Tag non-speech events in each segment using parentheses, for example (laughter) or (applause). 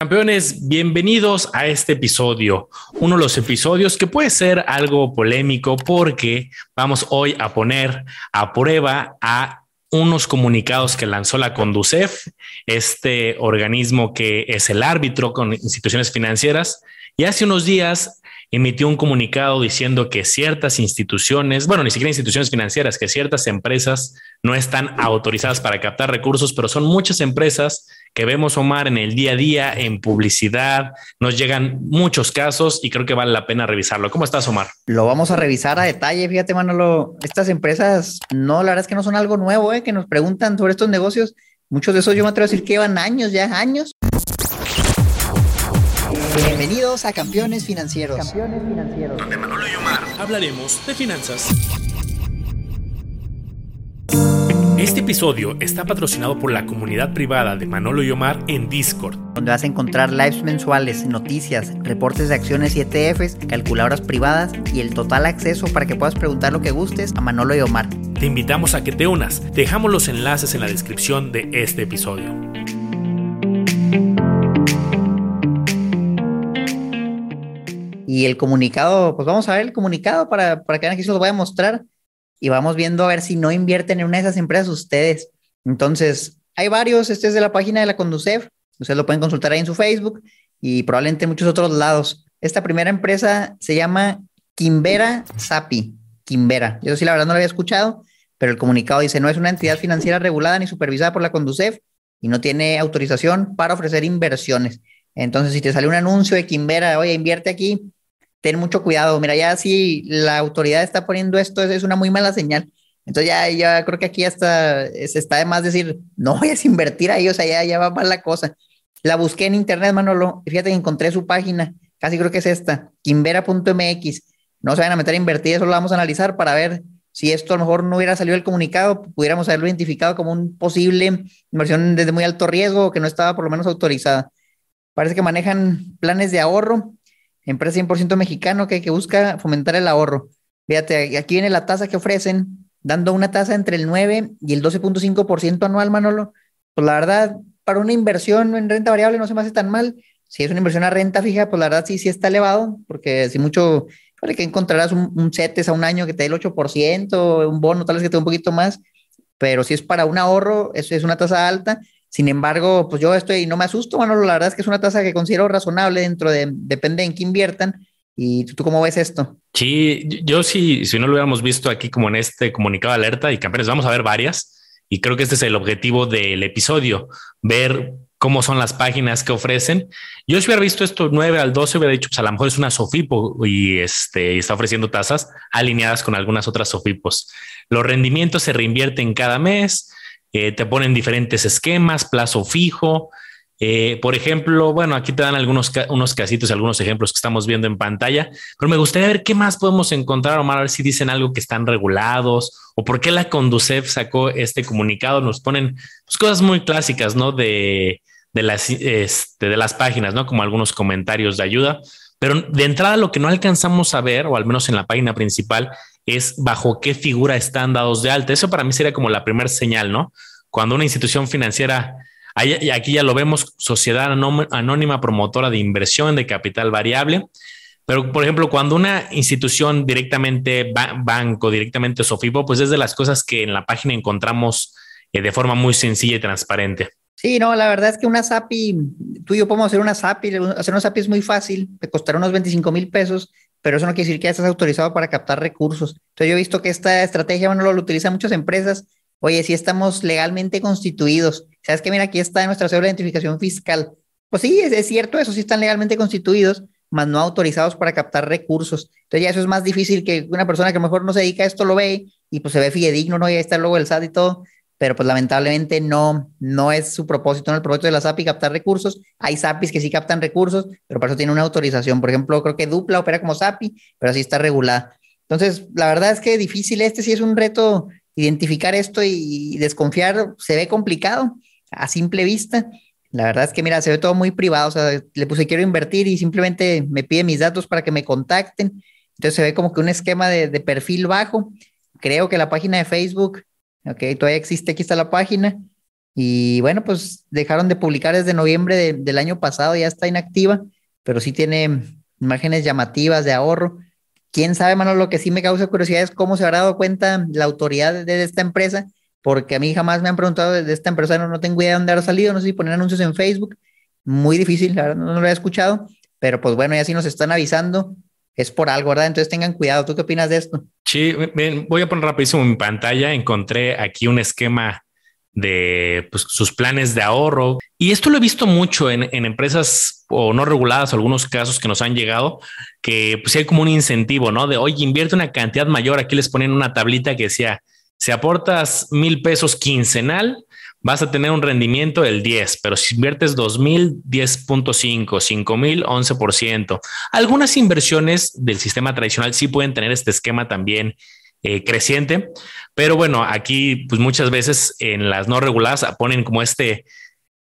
Campeones, bienvenidos a este episodio, uno de los episodios que puede ser algo polémico porque vamos hoy a poner a prueba a unos comunicados que lanzó la Conducef, este organismo que es el árbitro con instituciones financieras, y hace unos días emitió un comunicado diciendo que ciertas instituciones, bueno, ni siquiera instituciones financieras, que ciertas empresas no están autorizadas para captar recursos, pero son muchas empresas que vemos, Omar, en el día a día, en publicidad. Nos llegan muchos casos y creo que vale la pena revisarlo. ¿Cómo estás, Omar? Lo vamos a revisar a detalle. Fíjate, Manolo, estas empresas, no, la verdad es que no son algo nuevo, ¿eh? que nos preguntan sobre estos negocios. Muchos de esos yo me atrevo a decir que llevan años, ya años. Bienvenidos a Campeones Financieros. Campeones Financieros. Donde Manolo y Omar hablaremos de finanzas. Este episodio está patrocinado por la comunidad privada de Manolo y Omar en Discord, donde vas a encontrar lives mensuales, noticias, reportes de acciones y ETFs, calculadoras privadas y el total acceso para que puedas preguntar lo que gustes a Manolo y Omar. Te invitamos a que te unas. Dejamos los enlaces en la descripción de este episodio. Y el comunicado, pues vamos a ver el comunicado para, para que aquí se los voy a mostrar y vamos viendo a ver si no invierten en una de esas empresas ustedes. Entonces, hay varios, este es de la página de la Conducef, ustedes lo pueden consultar ahí en su Facebook y probablemente en muchos otros lados. Esta primera empresa se llama Quimbera Sapi, Quimbera. Yo sí la verdad no lo había escuchado, pero el comunicado dice, no es una entidad financiera regulada ni supervisada por la Conducef y no tiene autorización para ofrecer inversiones. Entonces, si te sale un anuncio de Quimbera, oye, invierte aquí, ten mucho cuidado. Mira, ya si la autoridad está poniendo esto, es una muy mala señal. Entonces ya, creo que aquí hasta se está de más decir, no vayas a invertir ahí, o sea, ya, ya va mal la cosa. La busqué en internet, Manolo, fíjate que encontré su página, casi creo que es esta, quimbera.mx. No se vayan a meter a invertir, eso lo vamos a analizar para ver si esto a lo mejor no hubiera salido el comunicado, pudiéramos haberlo identificado como un posible inversión desde muy alto riesgo que no estaba por lo menos autorizada. Parece que manejan planes de ahorro empresa 100% mexicano que, que busca fomentar el ahorro. Fíjate, aquí viene la tasa que ofrecen, dando una tasa entre el 9 y el 12.5% anual, Manolo. Pues la verdad, para una inversión en renta variable no se me hace tan mal. Si es una inversión a renta fija, pues la verdad sí, sí está elevado, porque si mucho, vale que encontrarás un, un CETES a un año que te dé el 8%, un bono tal vez que te dé un poquito más, pero si es para un ahorro, eso es una tasa alta sin embargo, pues yo estoy, no me asusto, bueno, la verdad es que es una tasa que considero razonable dentro de, depende en qué inviertan. ¿Y tú, cómo ves esto? Sí, yo sí, si no lo hubiéramos visto aquí como en este comunicado de alerta y campeones, vamos a ver varias. Y creo que este es el objetivo del episodio, ver cómo son las páginas que ofrecen. Yo si hubiera visto esto 9 al 12, hubiera dicho, pues a lo mejor es una Sofipo y este, está ofreciendo tasas alineadas con algunas otras Sofipos. Los rendimientos se reinvierten cada mes, eh, te ponen diferentes esquemas, plazo fijo. Eh, por ejemplo, bueno, aquí te dan algunos unos casitos, algunos ejemplos que estamos viendo en pantalla, pero me gustaría ver qué más podemos encontrar, Omar, a ver si dicen algo que están regulados o por qué la Conducef sacó este comunicado. Nos ponen pues, cosas muy clásicas, ¿no? De, de, las, este, de las páginas, ¿no? Como algunos comentarios de ayuda. Pero de entrada lo que no alcanzamos a ver, o al menos en la página principal, es bajo qué figura están dados de alta. Eso para mí sería como la primera señal, ¿no? Cuando una institución financiera, aquí ya lo vemos, sociedad anónima promotora de inversión de capital variable, pero por ejemplo, cuando una institución directamente, banco, directamente Sofipo, pues es de las cosas que en la página encontramos eh, de forma muy sencilla y transparente. Sí, no, la verdad es que una SAPI, tú y yo podemos hacer una SAPI, hacer una SAPI es muy fácil, te costará unos 25 mil pesos, pero eso no quiere decir que ya estás autorizado para captar recursos. Entonces yo he visto que esta estrategia, bueno, lo, utilizan muchas empresas. Oye, si estamos legalmente constituidos, sabes que mira, aquí está nuestra cédula de identificación fiscal. Pues sí, es, cierto eso, sí están legalmente constituidos, mas no autorizados para captar recursos. Entonces ya eso es más difícil que una persona que a lo mejor no se dedica a esto lo ve y pues se ve fidedigno, ¿no? Y ahí está luego el SAT y todo pero pues lamentablemente no, no es su propósito, no el propósito de la SAPI captar recursos. Hay SAPIs que sí captan recursos, pero para eso tiene una autorización. Por ejemplo, creo que Dupla opera como SAPI, pero así está regulada. Entonces, la verdad es que difícil, este sí es un reto identificar esto y desconfiar, se ve complicado a simple vista. La verdad es que, mira, se ve todo muy privado, o sea, le puse quiero invertir y simplemente me pide mis datos para que me contacten. Entonces se ve como que un esquema de perfil bajo. Creo que la página de Facebook Ok, todavía existe, aquí está la página. Y bueno, pues dejaron de publicar desde noviembre del año pasado, ya está inactiva, pero sí tiene imágenes llamativas de ahorro. Quién sabe, mano, lo que sí me causa curiosidad es cómo se habrá dado cuenta la autoridad de esta empresa, porque a mí jamás me han preguntado de esta empresa, no, no tengo idea de dónde ha salido, no sé si poner anuncios en Facebook, muy difícil, la verdad no, lo he escuchado, pero pues bueno, ya sí nos están avisando, es por algo, ¿verdad? Entonces tengan cuidado. ¿Tú qué opinas de esto? Sí, voy a poner rapidísimo mi pantalla. Encontré aquí un esquema de pues, sus planes de ahorro. Y esto lo he visto mucho en, empresas o no reguladas, algunos casos que nos han llegado, que pues hay como un incentivo, ¿no? De, oye, invierte una cantidad mayor. Aquí les ponen una tablita que decía, si aportas mil pesos quincenal, vas a tener un rendimiento del 10, pero si inviertes 2000, 10.5, 5000, 11%. Algunas inversiones del sistema tradicional sí pueden tener este esquema también eh, creciente. Pero bueno, aquí pues muchas veces en las no reguladas ponen como este,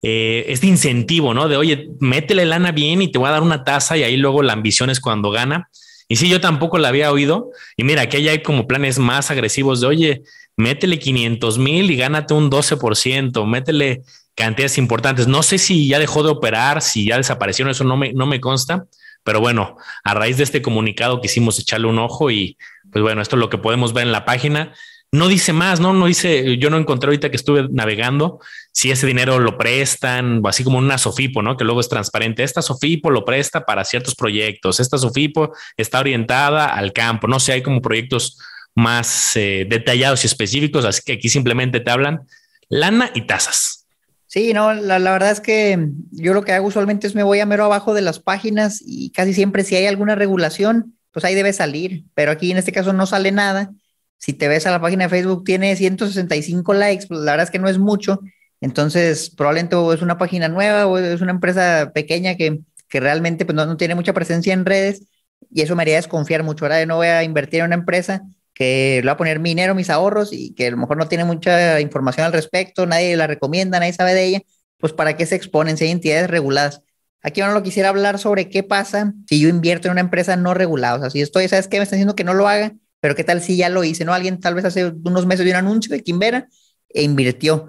eh, este incentivo, ¿no? De, oye, métele lana bien y te voy a dar una tasa y ahí luego la ambición es cuando gana. Y sí, yo tampoco la había oído. Y mira, aquí hay como planes más agresivos de, oye, métele 500 mil y gánate un 12%, métele cantidades importantes. No sé si ya dejó de operar, si ya desapareció, eso no me, no me consta. Pero bueno, a raíz de este comunicado quisimos echarle un ojo y pues bueno, esto es lo que podemos ver en la página. No dice más, no, no dice, yo no encontré ahorita que estuve navegando si ese dinero lo prestan así como una Sofipo, ¿no? Que luego es transparente. Esta Sofipo lo presta para ciertos proyectos. Esta Sofipo está orientada al campo. No sé, hay como proyectos más eh, detallados y específicos. Así que aquí simplemente te hablan lana y tasas. Sí, no, la, la, verdad es que yo lo que hago usualmente es me voy a mero abajo de las páginas y casi siempre si hay alguna regulación, pues ahí debe salir, pero aquí en este caso no sale nada. Si te ves a la página de Facebook, tiene 165 likes, pues la verdad es que no es mucho. Entonces, probablemente es una página nueva o es una empresa pequeña que, que realmente pues, no, tiene mucha presencia en redes y eso me haría desconfiar mucho. Ahora no voy a invertir en una empresa que le va a poner mi dinero, mis ahorros y que a lo mejor no tiene mucha información al respecto, nadie la recomienda, nadie sabe de ella, pues para qué se exponen si hay entidades reguladas. Aquí no lo quisiera hablar sobre qué pasa si yo invierto en una empresa no regulada. O sea, si estoy, ¿sabes qué? Me están diciendo que no lo haga, pero ¿qué tal si ya lo hice? ¿No? Alguien tal vez hace unos meses dio un anuncio de Quimbera e invirtió.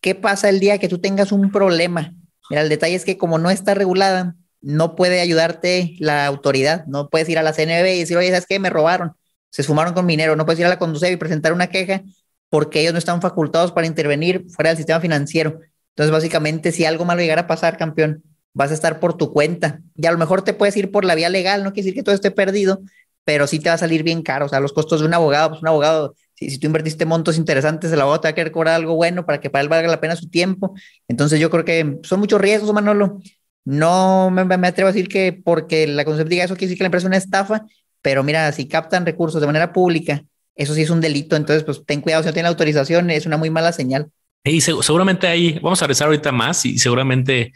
¿Qué pasa el día que tú tengas un problema? Mira, el detalle es que como no está regulada, no puede ayudarte la autoridad. No puedes ir a la CNB y decir, oye, ¿sabes qué? Me robaron. Se sumaron con minero. No puedes ir a la Conducef y presentar una queja porque ellos no están facultados para intervenir fuera del sistema financiero. Entonces, básicamente, si algo malo llegara a pasar, campeón, vas a estar por tu cuenta. Y a lo mejor te puedes ir por la vía legal, no quiere decir que todo esté perdido, pero sí te va a salir bien caro. O sea, los costos de un abogado, pues un abogado, si, si tú invertiste montos interesantes, el abogado te va a querer cobrar algo bueno para que para él valga la pena su tiempo. Entonces yo creo que son muchos riesgos, Manolo. No me, me atrevo a decir que porque la concepción diga eso quiere decir que la empresa es una estafa, pero mira, si captan recursos de manera pública, eso sí es un delito. Entonces, pues ten cuidado si no tiene autorización, es una muy mala señal. Y seguramente ahí, vamos a rezar ahorita más y seguramente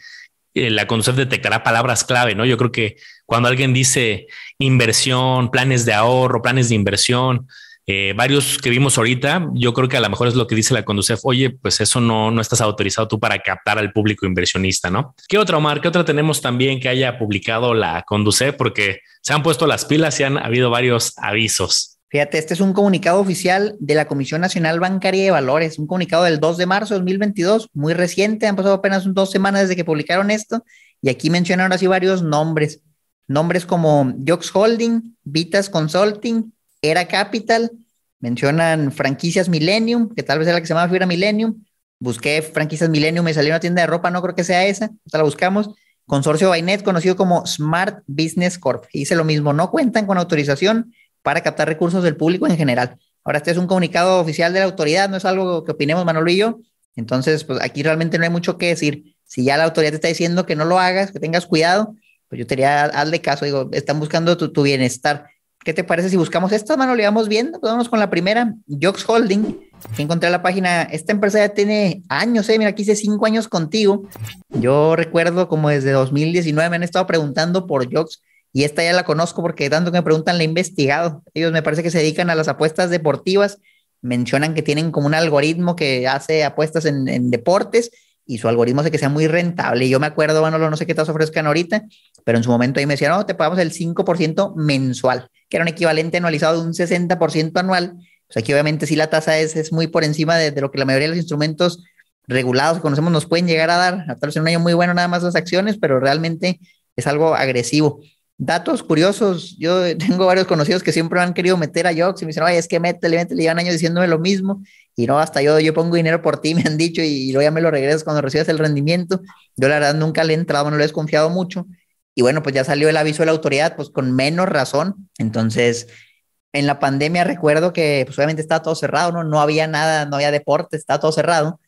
eh, la conducción detectará palabras clave, ¿no? Yo creo que cuando alguien dice inversión, planes de ahorro, planes de inversión, eh, varios que vimos ahorita, yo creo que a lo mejor es lo que dice la Conducef, oye, pues eso no, no estás autorizado tú para captar al público inversionista, ¿no? ¿Qué otra, Omar? ¿Qué otra tenemos también que haya publicado la Conducef? Porque se han puesto las pilas y han habido varios avisos. Fíjate, este es un comunicado oficial de la Comisión Nacional Bancaria de Valores, un comunicado del 2 de marzo de 2022, muy reciente, han pasado apenas dos semanas desde que publicaron esto, y aquí mencionan así varios nombres, nombres como Jox Holding, Vitas Consulting, Era Capital, mencionan franquicias Millennium, que tal vez era la que se llama Fibra Millennium, busqué franquicias Millennium, me salió una tienda de ropa, no creo que sea esa, hasta la buscamos, Consorcio Bainet, conocido como Smart Business Corp, hice lo mismo, no cuentan con autorización, para captar recursos del público en general. Ahora, este es un comunicado oficial de la autoridad, no es algo que opinemos Manolo y yo. Entonces, pues aquí realmente no hay mucho que decir. Si ya la autoridad te está diciendo que no lo hagas, que tengas cuidado, pues yo te diría, hazle caso. Digo, están buscando tu, bienestar. ¿Qué te parece si buscamos esta, Manolo? Y vamos viendo, pues vamos con la primera, Jox Holding. encontré la página, esta empresa ya tiene años, eh, mira, aquí hice cinco años contigo. Yo recuerdo como desde 2019 me han estado preguntando por Jox y esta ya la conozco porque tanto que me preguntan la he investigado. Ellos me parece que se dedican a las apuestas deportivas, mencionan que tienen como un algoritmo que hace apuestas en, deportes y su algoritmo hace que sea muy rentable. Y yo me acuerdo, bueno, no sé qué te ofrezcan ahorita, pero en su momento ahí me decían, no, te pagamos el 5% mensual, que era un equivalente anualizado de un 60% anual. Pues aquí obviamente sí la tasa es, es muy por encima de, lo que la mayoría de los instrumentos regulados que conocemos nos pueden llegar a dar, a tal vez un año muy bueno nada más las acciones, pero realmente es algo agresivo. Datos curiosos, yo (laughs) tengo varios conocidos que siempre han querido meter a Jox y me dicen, oye, es que métele, métele, llevan años diciéndome lo mismo y no, hasta yo, yo pongo dinero por ti, (laughs) me han dicho, y, luego ya me lo regresas cuando recibes el rendimiento. Yo la verdad nunca le he entrado, no le he desconfiado mucho. Y bueno, pues ya salió el aviso de la autoridad, pues con menos razón. Entonces, en la pandemia recuerdo que pues obviamente estaba todo cerrado, ¿no? No había nada, no había deporte, estaba todo cerrado.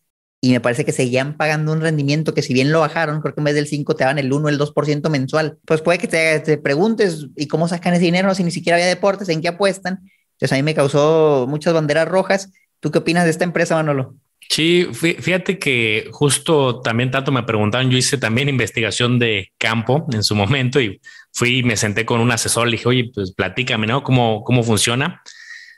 Y me parece que seguían pagando un rendimiento que si bien lo bajaron, creo que en vez del 5 te daban el 1, el 2% mensual. Pues puede que te, te preguntes, ¿y cómo sacan ese dinero si ni siquiera había deportes? ¿En qué apuestan? Entonces a mí me causó muchas banderas rojas. ¿Tú qué opinas de esta empresa, Manolo? Sí, fíjate que justo también tanto me preguntaban, yo hice también investigación de campo en su momento y fui y me senté con un asesor, le dije, oye, pues platícame, ¿no? ¿Cómo, cómo funciona?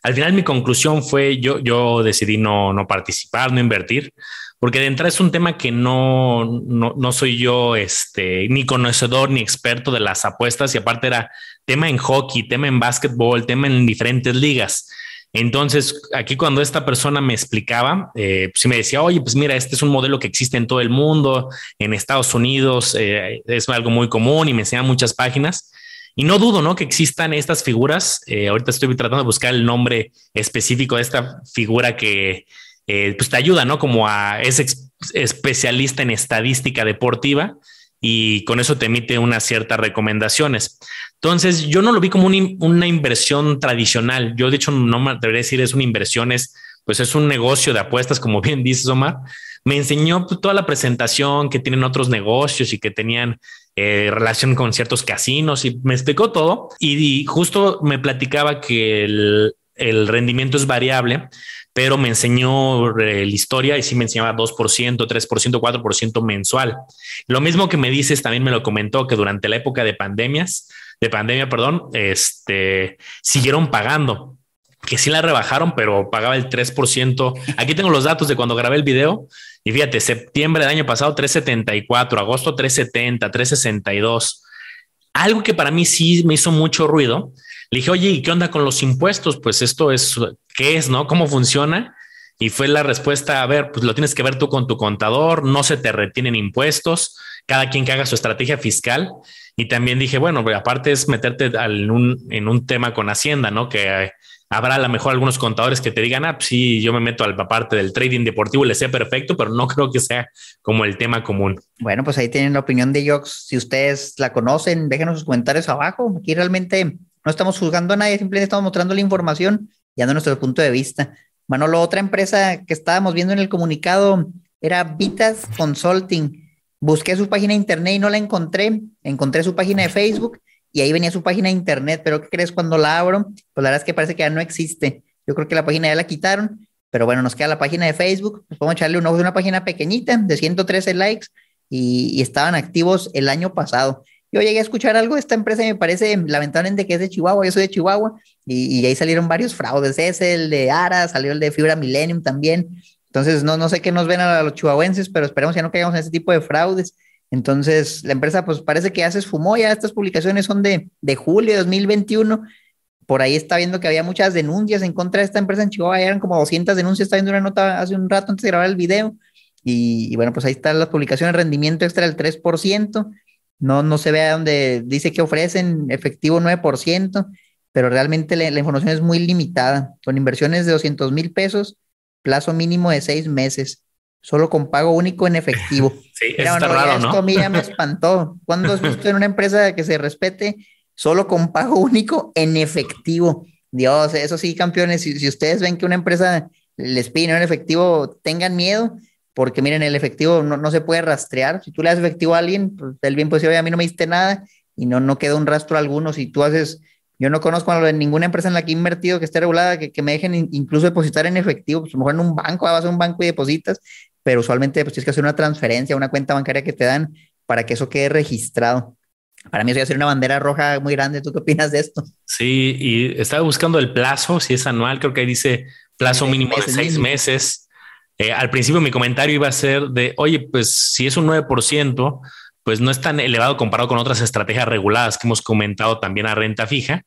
Al final mi conclusión fue, yo, yo decidí no, no participar, no invertir, porque de entrada es un tema que no, no, no soy yo este, ni conocedor ni experto de las apuestas y aparte era tema en hockey, tema en básquetbol, tema en diferentes ligas. Entonces, aquí cuando esta persona me explicaba, eh, pues me decía, oye, pues mira, este es un modelo que existe en todo el mundo, en Estados Unidos eh, es algo muy común y me enseña muchas páginas. Y no dudo, ¿no? Que existan estas figuras. Eh, ahorita estoy tratando de buscar el nombre específico de esta figura que pues te ayuda, ¿no? Como a ese especialista en estadística deportiva y con eso te emite unas ciertas recomendaciones. Entonces, yo no lo vi como una inversión tradicional. Yo, de hecho, no me debería decir es una inversión, es pues es un negocio de apuestas, como (laughs) bien dices, Omar. Me enseñó pues, toda la presentación que tienen otros negocios y que tenían eh, relación con ciertos casinos y me explicó todo. Y, justo me platicaba que el, el rendimiento es variable, pero me enseñó eh, la historia y sí me enseñaba 2%, 3%, 4% mensual. Lo mismo que me dices, también me lo comentó que durante la época de pandemias, de pandemia, perdón, este, siguieron pagando, que sí la rebajaron, pero pagaba el 3%. Aquí tengo los datos de cuando grabé el video y fíjate, septiembre del año pasado 374, agosto 370, 362. Algo que para mí sí me hizo mucho ruido le dije, oye, ¿y qué onda con los impuestos? Pues esto es, ¿qué es, no? ¿Cómo funciona? Y fue la respuesta, a ver, pues lo tienes que ver tú con tu contador, no se te retienen impuestos, cada quien que haga su estrategia fiscal. Y también dije, bueno, aparte es meterte en un, en un tema con Hacienda, ¿no? Que habrá a lo mejor algunos contadores que te digan, ah, pues sí, yo me meto a la parte del trading deportivo le sé perfecto, pero no (laughs) creo que sea como el tema común. Bueno, pues ahí tienen la opinión de Jox. Si ustedes la conocen, déjenos sus comentarios abajo. Aquí realmente no estamos juzgando a nadie, simplemente estamos mostrando la información y dando nuestro punto de vista. Manolo, otra empresa que estábamos viendo en el comunicado era Vitas Consulting. Busqué su página de internet y no la encontré. Encontré su página de Facebook y ahí venía su página de internet. Pero ¿qué crees cuando la abro? Pues la verdad es que parece que ya no existe. Yo creo que la página ya la quitaron, pero bueno, nos queda la página de Facebook. Pues podemos echarle un ojo de una página pequeñita de 113 likes y, y estaban activos el año pasado. Yo llegué a escuchar algo de esta empresa y me parece lamentablemente que es de Chihuahua, yo soy de Chihuahua, y, ahí salieron varios fraudes, es el de Ara, salió el de Fibra Millennium también, entonces no, no sé qué nos ven a los chihuahuenses, pero esperemos que no caigamos en ese tipo de fraudes. Entonces, la empresa pues parece que ya se esfumó, ya estas publicaciones son de, de julio de 2021, por ahí está viendo que había muchas denuncias en contra de esta empresa en Chihuahua, eran como 200 denuncias, está viendo una nota hace un rato antes de grabar el video, y, y bueno, pues ahí están las publicaciones, rendimiento extra del 3%, no, no se ve a dónde dice que ofrecen efectivo 9%, pero realmente la, información es muy limitada, con inversiones de 200 mil pesos, plazo mínimo de seis meses, solo con pago único en efectivo. (laughs) Sí, está raro, esto a mí ya me (laughs) espantó. ¿Cuándo has visto en una empresa que se respete solo con pago único en efectivo? Dios, eso sí, campeones, si, si ustedes ven que una empresa les pide en efectivo, tengan miedo, porque miren, el efectivo no, se puede rastrear. Si tú le das efectivo a alguien, pues el bien posible, a mí no me diste nada y no, no queda un rastro alguno. Si tú haces, yo no conozco a ninguna empresa en la que he invertido que esté regulada, que, me dejen incluso depositar en efectivo, pues a lo mejor en un banco, vas a un banco y depositas, pero usualmente pues tienes que hacer una transferencia, una cuenta bancaria que te dan para que eso quede registrado. Para mí eso va a ser una bandera roja muy grande. ¿Tú qué opinas de esto? Sí, y estaba buscando el plazo, si es anual, creo que ahí dice plazo mínimo de seis meses eh, al principio mi comentario iba a ser de, oye, pues si es un 9%, pues no es tan elevado comparado con otras estrategias reguladas que hemos comentado también a renta fija,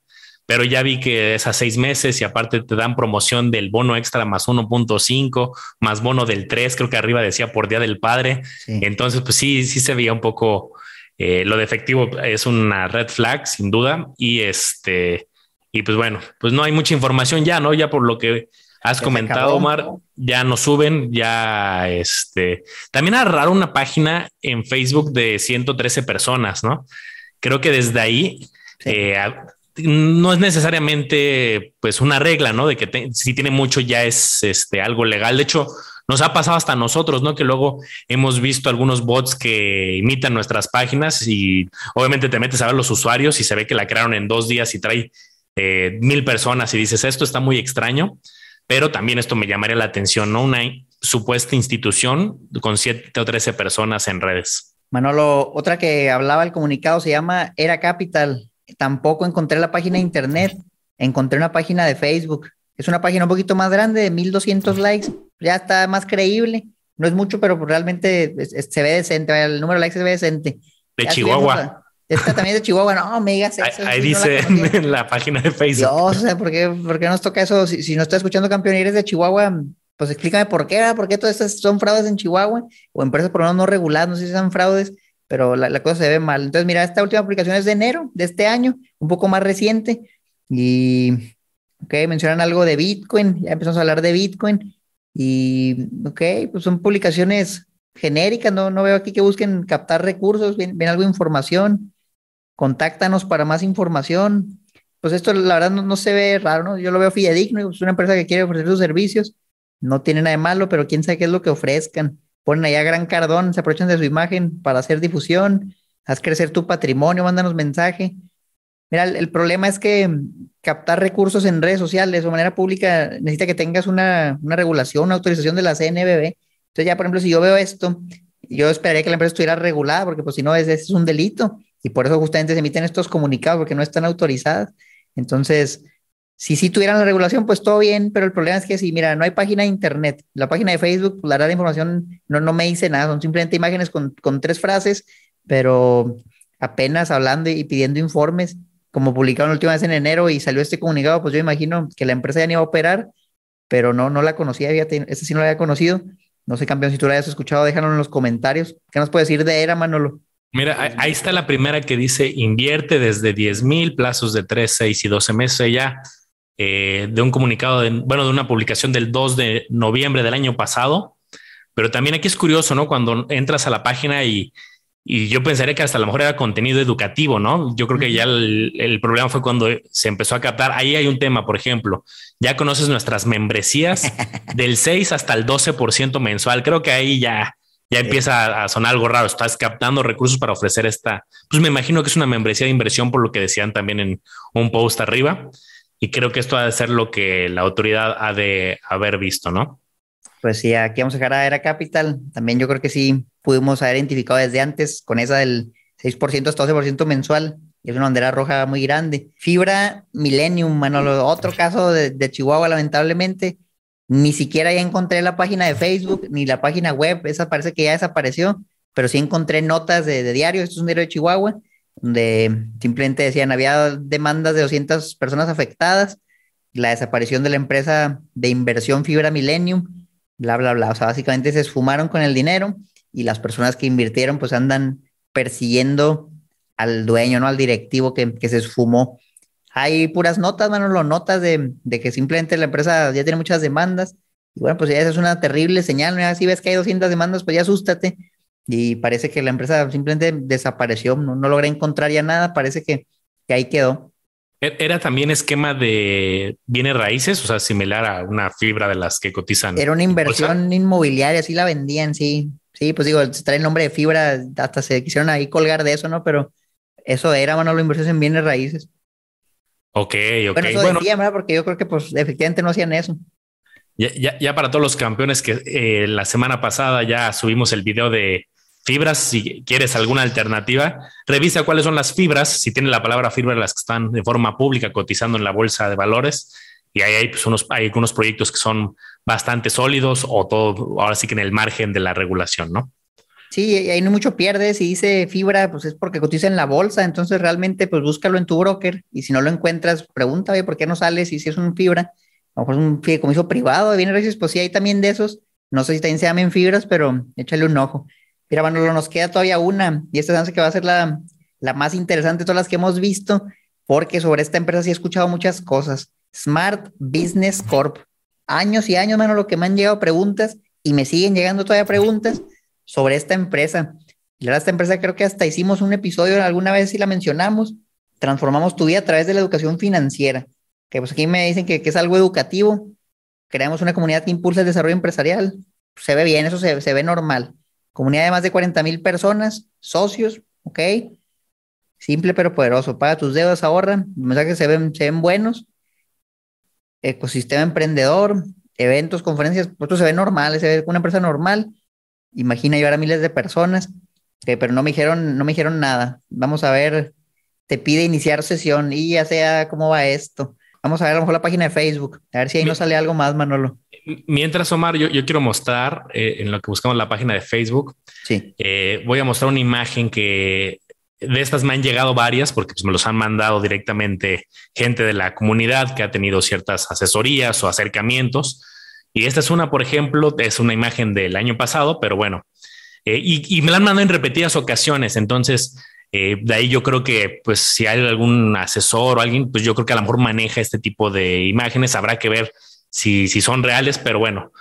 pero ya vi que es a seis meses y aparte te dan promoción del bono extra más 1.5, más bono del 3, creo que arriba decía por Día del Padre. Entonces, pues sí, sí se veía un poco, eh, lo de efectivo es una red flag, sin duda, y este, y pues bueno, pues no hay mucha información ya, ¿no? Ya por lo que has comentado, Omar, ya no suben, ya este, también agarraron una página en Facebook de 113 personas, ¿no? Creo que desde ahí... Eh, no es necesariamente pues una regla, ¿no? De que si tiene mucho ya es este, algo legal. De hecho, nos ha pasado hasta nosotros, ¿no? Que luego hemos visto algunos bots que imitan nuestras páginas y obviamente te metes a ver los usuarios y se ve que la crearon en dos días y trae eh, mil personas y dices, esto está muy extraño, pero también esto me llamaría la atención, ¿no? Una supuesta institución con siete o trece personas en redes. Manolo, otra que hablaba el comunicado se llama Era Capital tampoco encontré la página de internet, encontré una página de Facebook. Es una página un poquito más grande, de 1200 likes, ya está más creíble. No es mucho, pero realmente se ve decente, el número de likes se ve decente. De Chihuahua. Esta también es de Chihuahua, no me digas eso. Ahí, dice en la página de Facebook. o sea, ¿por qué, nos toca eso? Si, no estás escuchando campeón y eres de Chihuahua, pues explícame por qué, ¿por qué todas estas son fraudes en Chihuahua? O empresas por lo menos no reguladas, no sé si son fraudes pero la, cosa se ve mal. Entonces, mira, esta última publicación es de enero de este año, un poco más reciente, y, ok, mencionan algo de Bitcoin, ya empezamos a hablar de Bitcoin, y, ok, pues son publicaciones genéricas, no, no veo aquí que busquen captar recursos, ven, algo de información, contáctanos para más información. Pues esto la verdad no, se ve raro, ¿no? Yo lo veo fidedigno, es una empresa que quiere ofrecer sus servicios, no tiene nada de malo, pero quién sabe qué es lo que ofrezcan ponen allá Gran Cardón, se aprovechan de su imagen para hacer difusión, haz crecer tu patrimonio, mándanos mensaje. Mira, el, problema es que captar recursos en redes sociales o manera pública necesita que tengas una, regulación, una autorización de la CNBB. Entonces ya, por ejemplo, si yo veo esto, yo esperaría que la empresa estuviera regulada, porque pues si no, es, es un delito. Y por eso justamente se emiten estos comunicados, porque no están autorizadas. Entonces, si sí tuvieran la regulación, pues todo bien, pero el problema es que si, mira, no hay página de internet, la página de Facebook, pues, la verdad la información no, no me dice nada, son simplemente imágenes con, con tres frases, pero apenas hablando y pidiendo informes, como publicaron la última vez en enero y salió este comunicado, pues yo imagino que la empresa ya ni iba a operar, pero no, no la conocía, fíjate, ese sí no la había conocido. No sé, campeón, si tú la hayas escuchado, déjalo en los comentarios. ¿Qué nos puedes decir de ERA, Manolo? Mira, ahí está la primera que dice invierte desde 10 mil plazos de 3, 6 y 12 meses. Ya eh, de un comunicado, de, bueno, de una publicación del 2 de noviembre del año pasado. Pero también aquí es curioso, ¿no? Cuando entras a la página y, y yo pensaría que hasta a lo mejor era contenido educativo, ¿no? Yo creo que ya el, el, problema fue cuando se empezó a captar. Ahí hay un tema, por ejemplo, ya conoces nuestras membresías (laughs) del 6 hasta el 12% mensual. Creo que ahí ya, ya empieza a sonar algo raro. Estás captando recursos para ofrecer esta. Pues me imagino que es una membresía de inversión, por lo que decían también en un post arriba. Y creo que esto ha de ser lo que la autoridad ha de haber visto, ¿no? Pues sí, aquí vamos a dejar a Era Capital. También yo creo que sí pudimos haber identificado desde antes con esa del 6% hasta 12% mensual. Es una bandera roja muy grande. Fibra Millennium, Manolo, otro caso de, Chihuahua, lamentablemente. Ni siquiera ya encontré la página de Facebook ni la página web. Esa parece que ya desapareció, pero sí encontré notas de, diario. Esto es un diario de Chihuahua donde simplemente decían había demandas de 200 personas afectadas, la desaparición de la empresa de inversión Fibra Millennium, bla, bla, bla. O sea, básicamente se esfumaron con el dinero y las personas que invirtieron pues andan persiguiendo al dueño, ¿no? Al directivo que se esfumó. Hay puras notas, Manolo, notas de, de, que simplemente la empresa ya tiene muchas demandas. Y bueno, pues ya esa es una terrible señal. Si ves que hay 200 demandas, pues ya asústate y parece que la empresa simplemente desapareció, no, no logré encontrar ya nada, parece que, que ahí quedó. E-, ¿Era también esquema de bienes raíces, o sea, similar a una fibra de las que cotizan? Era una inversión inmobiliaria, sí la vendían, sí. Sí, pues digo, trae el nombre de fibra, hasta se quisieron ahí colgar de eso, ¿no? Pero eso era, bueno, la inversión en bienes raíces. Ok, ok. Bueno, eso decía, ¿verdad? Porque yo creo que pues efectivamente no hacían eso. Ya, ya, para todos los campeones que eh, la semana pasada ya subimos el video de fibras, si quieres alguna alternativa, revisa cuáles son las fibras, si tiene la palabra fibra, las que están de forma pública cotizando en la bolsa de valores. Y ahí hay, pues, unos, hay algunos proyectos que son bastante sólidos o todo, ahora sí que en el margen de la regulación, ¿no? Sí, ahí no mucho pierdes. Si dice fibra, pues es porque cotiza en la bolsa. Entonces realmente, pues búscalo en tu broker. Y si no lo encuentras, pregúntame por qué no sales. Y si es un fibra, a lo mejor un fideicomiso privado. Viene Reyes, pues sí, hay también de esos. No sé si también se llaman fibras, pero échale un ojo. Mira, Manolo, nos queda todavía una. Y esta hace que va a ser la, la más interesante de todas las que hemos visto, porque sobre esta empresa sí he escuchado muchas cosas. Smart Business Corp. Años y años, Manolo, que me han llegado preguntas y me siguen llegando todavía preguntas sobre esta empresa. Y la esta empresa creo que hasta hicimos un episodio alguna vez si la mencionamos. Transformamos tu vida a través de la educación financiera. Que pues aquí me dicen que, es algo educativo. Creamos una comunidad que impulsa el desarrollo empresarial. Se ve bien, eso se, se ve normal. Comunidad de más de 40 mil personas, socios, ¿ok? Simple pero poderoso. Paga tus deudas, ahorra. Mensajes se ven, se ven buenos. Ecosistema emprendedor, eventos, conferencias, esto se ve normal, se ve una empresa normal imagina llevar a miles de personas, pero no me dijeron, no me dijeron nada. Vamos a ver, te pide iniciar sesión y ya sea cómo va esto. Vamos a ver a lo mejor la página de Facebook, a ver si ahí nos sale algo más, Manolo. Mientras, Omar, yo, quiero mostrar eh, en lo que buscamos la página de Facebook. Sí. Eh, voy a mostrar una imagen que de estas me han llegado varias porque pues, me los han mandado directamente gente de la comunidad que ha tenido ciertas asesorías o acercamientos. Y esta es una, por ejemplo, es una imagen del año pasado, pero bueno, eh, y, me la han mandado en repetidas ocasiones. Entonces, eh, de ahí yo creo que, pues, si hay algún asesor o alguien, pues yo creo que a lo mejor maneja este tipo de imágenes. Habrá que ver si, si son reales, pero bueno,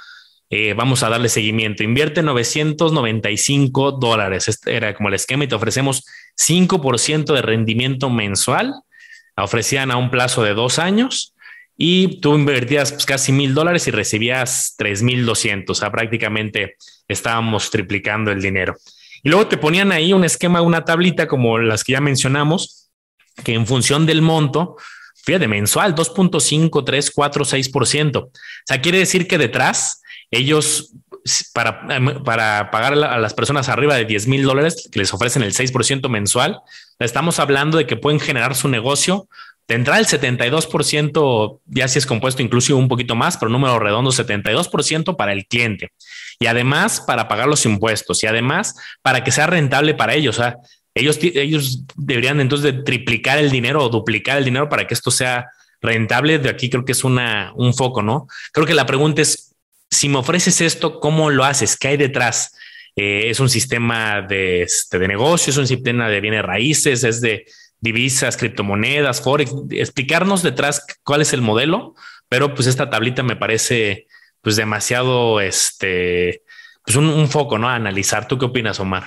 eh, vamos a darle seguimiento. Invierte 995 dólares. Este era como el esquema y te ofrecemos 5% de rendimiento mensual. La ofrecían a un plazo de dos años y tú invertías pues, casi mil dólares y recibías tres mil doscientos. O sea, prácticamente estábamos triplicando el dinero. Y luego te ponían ahí un esquema, una tablita como las que ya mencionamos, que en función del monto, fíjate, mensual, 2.5, 3, 4, 6%. O sea, quiere decir que detrás ellos para, para pagar a las personas arriba de 10 mil dólares que les ofrecen el 6% mensual, estamos hablando de que pueden generar su negocio Tendrá el 72%, ya si es compuesto incluso un poquito más, pero número redondo, 72% para el cliente. Y además para pagar los impuestos y además para que sea rentable para ellos. O sea, ellos, ellos deberían entonces triplicar el dinero o duplicar el dinero para que esto sea rentable. De aquí creo que es una, un foco, ¿no? Creo que la pregunta es, si me ofreces esto, ¿cómo lo haces? ¿Qué hay detrás? Eh, ¿Es un sistema de, este, de negocio? ¿Es un sistema de bienes raíces? ¿Es de divisas, criptomonedas, forex, explicarnos detrás cuál es el modelo, pero pues esta tablita me parece pues demasiado, este, pues un, foco, ¿no? A analizar. ¿Tú qué opinas, Omar?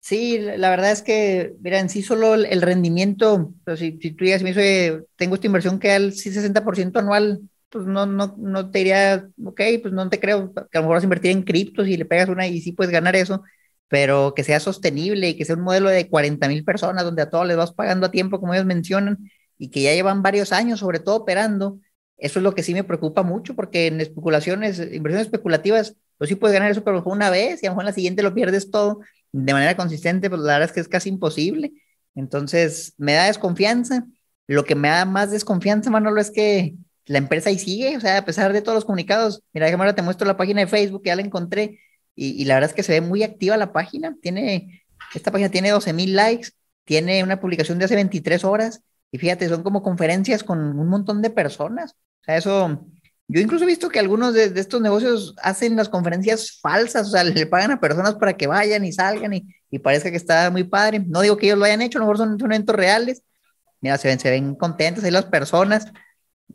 Sí, la verdad es que, mira, en sí solo el, rendimiento, pero si, si, tú si me dice, tengo esta inversión que al sí 60% anual, pues no, no, no te diría, ok, pues no te creo, que a lo mejor vas a invertir en criptos y le pegas una y sí puedes ganar eso, pero que sea sostenible y que sea un modelo de 40 mil personas donde a todos les vas pagando a tiempo, como ellos mencionan, y que ya llevan varios años, sobre todo operando. Eso es lo que sí me preocupa mucho, porque en especulaciones, inversiones especulativas, pues sí puedes ganar eso, pero una vez y a lo mejor en la siguiente lo pierdes todo de manera consistente, pues la verdad es que es casi imposible. Entonces, me da desconfianza. Lo que me da más desconfianza, Manolo, es que la empresa ahí sigue, o sea, a pesar de todos los comunicados. Mira, ahora te muestro la página de Facebook, ya la encontré y, la verdad es que se ve muy activa la página. Tiene, esta página tiene 12 mil likes, tiene una publicación de hace 23 horas y fíjate, son como conferencias con un montón de personas. O sea, eso, yo incluso he visto que algunos de, estos negocios hacen las conferencias falsas, o sea, (laughs) le pagan a personas para que vayan y salgan y, y parece que está muy padre. No digo que ellos lo hayan hecho, a lo mejor son, son eventos reales. Mira, se ven, se ven contentas ahí las personas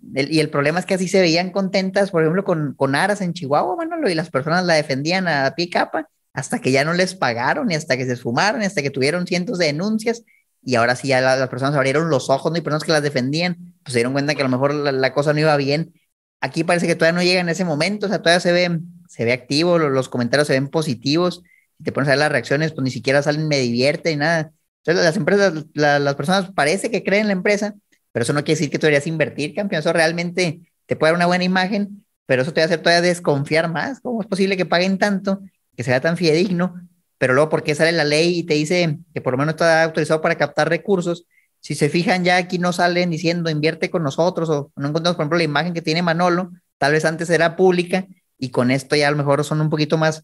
y el problema es que así se veían contentas, por ejemplo, con, con Aras en Chihuahua, Manolo, y las personas la defendían a pie capa hasta que ya no les pagaron, y hasta que se esfumaron, y hasta que tuvieron cientos de denuncias, y ahora sí ya las personas abrieron los ojos, ¿no? Y personas que las defendían, pues se dieron cuenta que a lo mejor la, cosa no iba bien. Aquí parece que todavía no llega en ese momento, o sea, todavía se ve, se ve activo, los, comentarios se ven positivos, y te pones a ver las reacciones, pues ni siquiera salen, me divierte y nada. Entonces las empresas, las personas parece que creen en la empresa, pero eso no quiere decir que tú deberías invertir, campeón. Eso realmente te puede dar una buena imagen, pero eso te va a hacer todavía desconfiar más. ¿Cómo es posible que paguen tanto, que sea tan fidedigno? Pero luego, ¿por qué sale la ley y te dice que por lo menos está autorizado para captar recursos? Si se fijan, ya aquí no salen diciendo invierte con nosotros o no encontramos, por ejemplo, la imagen que tiene Manolo, tal vez antes era pública y con esto ya a lo mejor son un poquito más,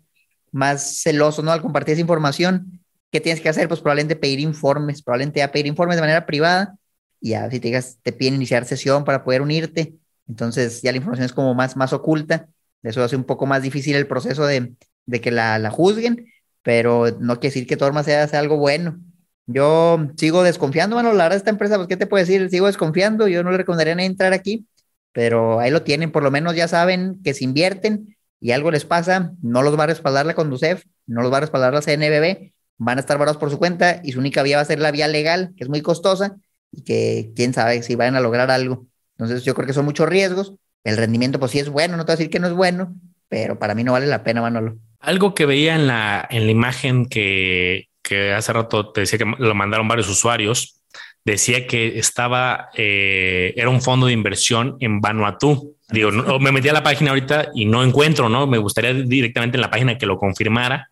más celoso, ¿no? Al compartir esa información, ¿qué tienes que hacer? Pues probablemente pedir informes, probablemente ya pedir informes de manera privada y ya si te, digas, te piden iniciar sesión para poder unirte, entonces ya la información es como más, más oculta, eso hace un poco más difícil el proceso de, de que la, la, juzguen, pero no quiere decir que todo sea, sea algo bueno. Yo sigo desconfiando, bueno, la verdad esta empresa, pues, ¿qué te puedo decir? Sigo desconfiando, yo no le recomendaría entrar aquí, pero ahí lo tienen, por lo menos ya saben que si invierten y algo les pasa, no los va a respaldar la Conducef, no los va a respaldar la CNBB, van a estar varados por su cuenta y su única vía va a ser la vía legal, que es muy costosa y que quién sabe si van a lograr algo. Entonces yo creo que son muchos riesgos. El rendimiento pues sí es bueno, no te voy a decir que no es bueno, pero para mí no vale la pena, Manolo. Algo que veía en la, en la imagen que, que hace rato te decía que lo mandaron varios usuarios, decía que estaba, eh, era un fondo de inversión en Vanuatu. Digo, me metí a la página ahorita y no encuentro, ¿no? Me gustaría directamente en la página que lo confirmara,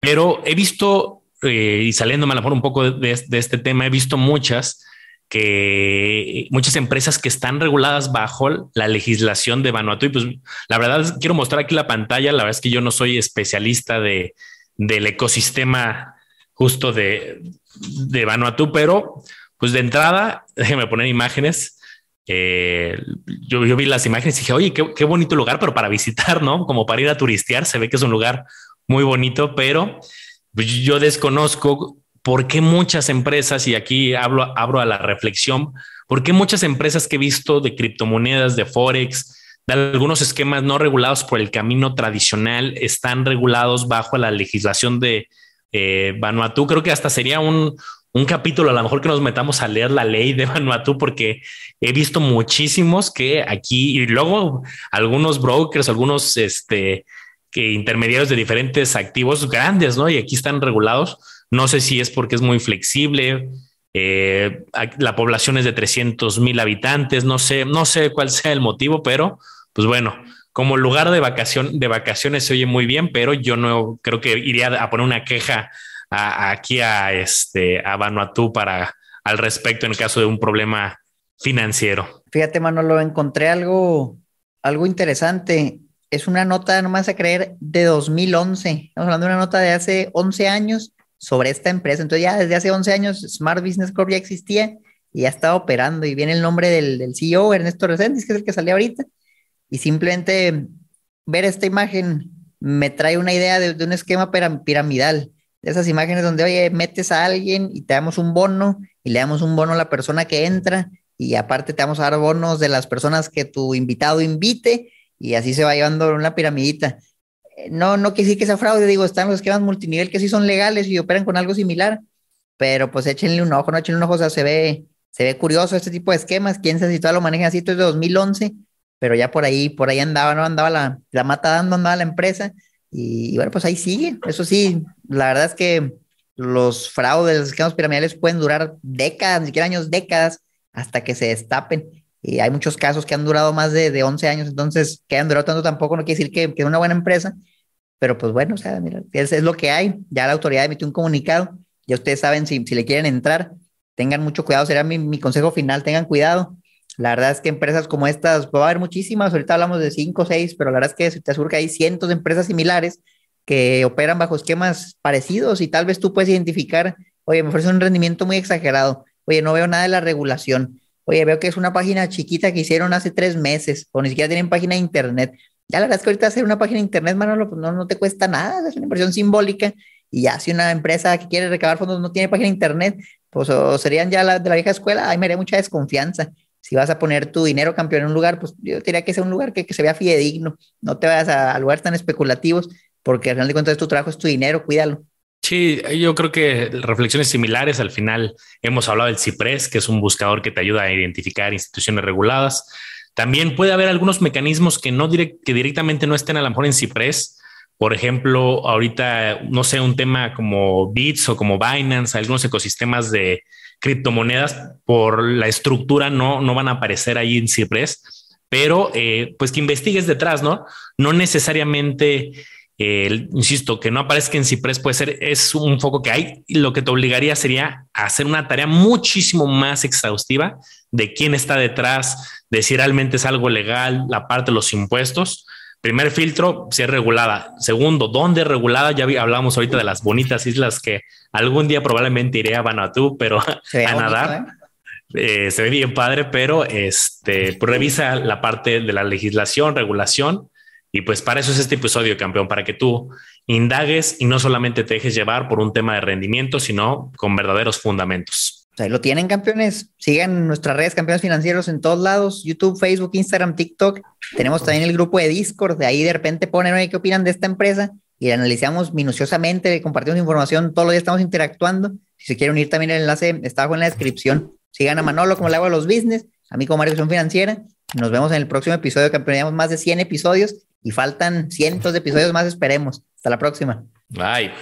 pero he visto, eh, y saliéndome a lo mejor un poco de, de, este tema, he visto muchas que muchas empresas que están reguladas bajo la legislación de Vanuatu. Y pues la verdad quiero mostrar aquí la pantalla. La verdad es que yo no soy especialista de, del ecosistema justo de, de Vanuatu, pero pues de entrada, (laughs) déjeme poner imágenes. Eh, yo, yo, vi las imágenes y dije, oye, qué, qué, bonito lugar, pero para visitar, ¿no? Como para ir a turistear, se ve que es un lugar muy bonito, pero pues, yo desconozco por qué muchas empresas, y aquí hablo, abro a la reflexión, por qué muchas empresas que he visto de criptomonedas, de Forex, de algunos esquemas no regulados por el camino tradicional, están regulados bajo la legislación de eh, Vanuatu. Creo que hasta sería un, un capítulo, a lo mejor que nos metamos a leer la ley de Vanuatu, porque he visto muchísimos que aquí, y luego algunos brokers, algunos este, que intermediarios de diferentes activos grandes, ¿no? Y aquí están regulados. No sé si es porque es muy flexible. Eh, la población es de 300 mil habitantes. No sé, no sé cuál sea el motivo, pero pues bueno, como lugar de vacación, de vacaciones se oye muy bien, pero yo no creo que iría a poner una queja aquí a este a Vanuatu para al respecto en caso de un problema financiero. Fíjate, Manolo, encontré algo, algo interesante. Es una nota, no me vas a creer, de 2011. Estamos hablando de una nota de hace 11 años sobre esta empresa. Entonces ya desde hace 11 años Smart Business Corp ya existía y ya estaba operando y viene el nombre del, del CEO, Ernesto Reséndiz, que es el que salió ahorita. Y simplemente ver esta imagen me trae una idea de, de un esquema piramidal. De esas imágenes donde, oye, metes a alguien y te damos un bono y le damos un bono a la persona que entra y aparte te vamos a dar bonos de las personas que tu invitado invite y así se va llevando una piramidita no, no quiere decir que sea fraude, digo, están los esquemas multinivel que sí son legales y operan con algo similar, pero pues échenle un ojo, no échenle un ojo, o sea, se ve, se ve curioso este tipo de esquemas, quién sabe si todavía lo manejan así, esto es de 2011, pero ya por ahí, por ahí andaba, ¿no? Andaba la, la mata dando, andaba la empresa, y, bueno, pues ahí sigue, eso sí, la verdad es que los fraudes, los esquemas piramidales pueden durar décadas, ni siquiera años, décadas, hasta que se destapen. Y hay muchos casos que han durado más de, de 11 años, entonces que han durado tanto tampoco no quiere decir que, que es una buena empresa, pero pues bueno, o sea, mira, es, es, lo que hay. Ya la autoridad emitió un comunicado, ya ustedes saben si, si le quieren entrar, tengan mucho cuidado, será mi, mi, consejo final, tengan cuidado. La verdad es que empresas como estas, va a haber muchísimas, ahorita hablamos de 5 o 6, pero la verdad es que si te surge hay cientos de empresas similares que operan bajo esquemas parecidos y tal vez tú puedes identificar, oye, me ofrece un rendimiento muy exagerado, oye, no veo nada de la regulación, Oye, veo que es una página chiquita que hicieron hace tres meses, o ni siquiera tienen página de internet. Ya la verdad es que ahorita hacer una página de internet, Manolo, pues no, no te cuesta nada, es una inversión simbólica. Y ya si una empresa que quiere recabar fondos no tiene página de internet, pues o serían ya la, de la vieja escuela, ahí me haría mucha desconfianza. Si vas a poner tu dinero campeón en un lugar, pues yo diría que sea un lugar que, que se vea fidedigno. No te vayas a, a lugares tan especulativos, porque al final de cuentas tu trabajo es tu dinero, cuídalo. Sí, yo creo que reflexiones similares. Al final hemos hablado del CIPRES, que es un buscador que te ayuda a identificar instituciones reguladas. También puede haber algunos mecanismos que no direct, que directamente no estén a lo mejor en CIPRES. Por ejemplo, ahorita, no sé, un tema como Bits o como Binance, algunos ecosistemas de criptomonedas por la estructura no, no van a aparecer ahí en CIPRES, pero eh, pues que investigues detrás, ¿no? No necesariamente eh, insisto, que no aparezca en Ciprés puede ser, es un foco que hay. Y lo que te obligaría sería a hacer una tarea muchísimo más exhaustiva de quién está detrás, de si realmente es algo legal, la parte de los impuestos, Primer filtro, si es regulada. Segundo, ¿dónde regulada? Ya hablamos ahorita de las bonitas islas que algún día probablemente iré a Vanuatu, pero (laughs) a nadar. ¿eh? Eh, se ve bien padre, pero este, pues revisa la parte de la legislación, regulación, y pues para eso es este episodio, campeón, para que tú indagues y no solamente te dejes llevar por un tema de rendimiento, sino con verdaderos fundamentos. ahí lo tienen, campeones. Sigan nuestras redes, campeones financieros, en todos lados: YouTube, Facebook, Instagram, TikTok. Tenemos también el grupo de Discord. De ahí de repente ponen, qué opinan de esta empresa y analizamos minuciosamente, compartimos información. Todos los días estamos interactuando. Si se quieren unir, también el enlace está abajo en la descripción. Sigan a Manolo como le hago a los business, a mí como Mario Financiera. Nos vemos en el próximo episodio, campeones. más de 100 episodios y faltan cientos de episodios más, esperemos. Hasta la próxima. Bye.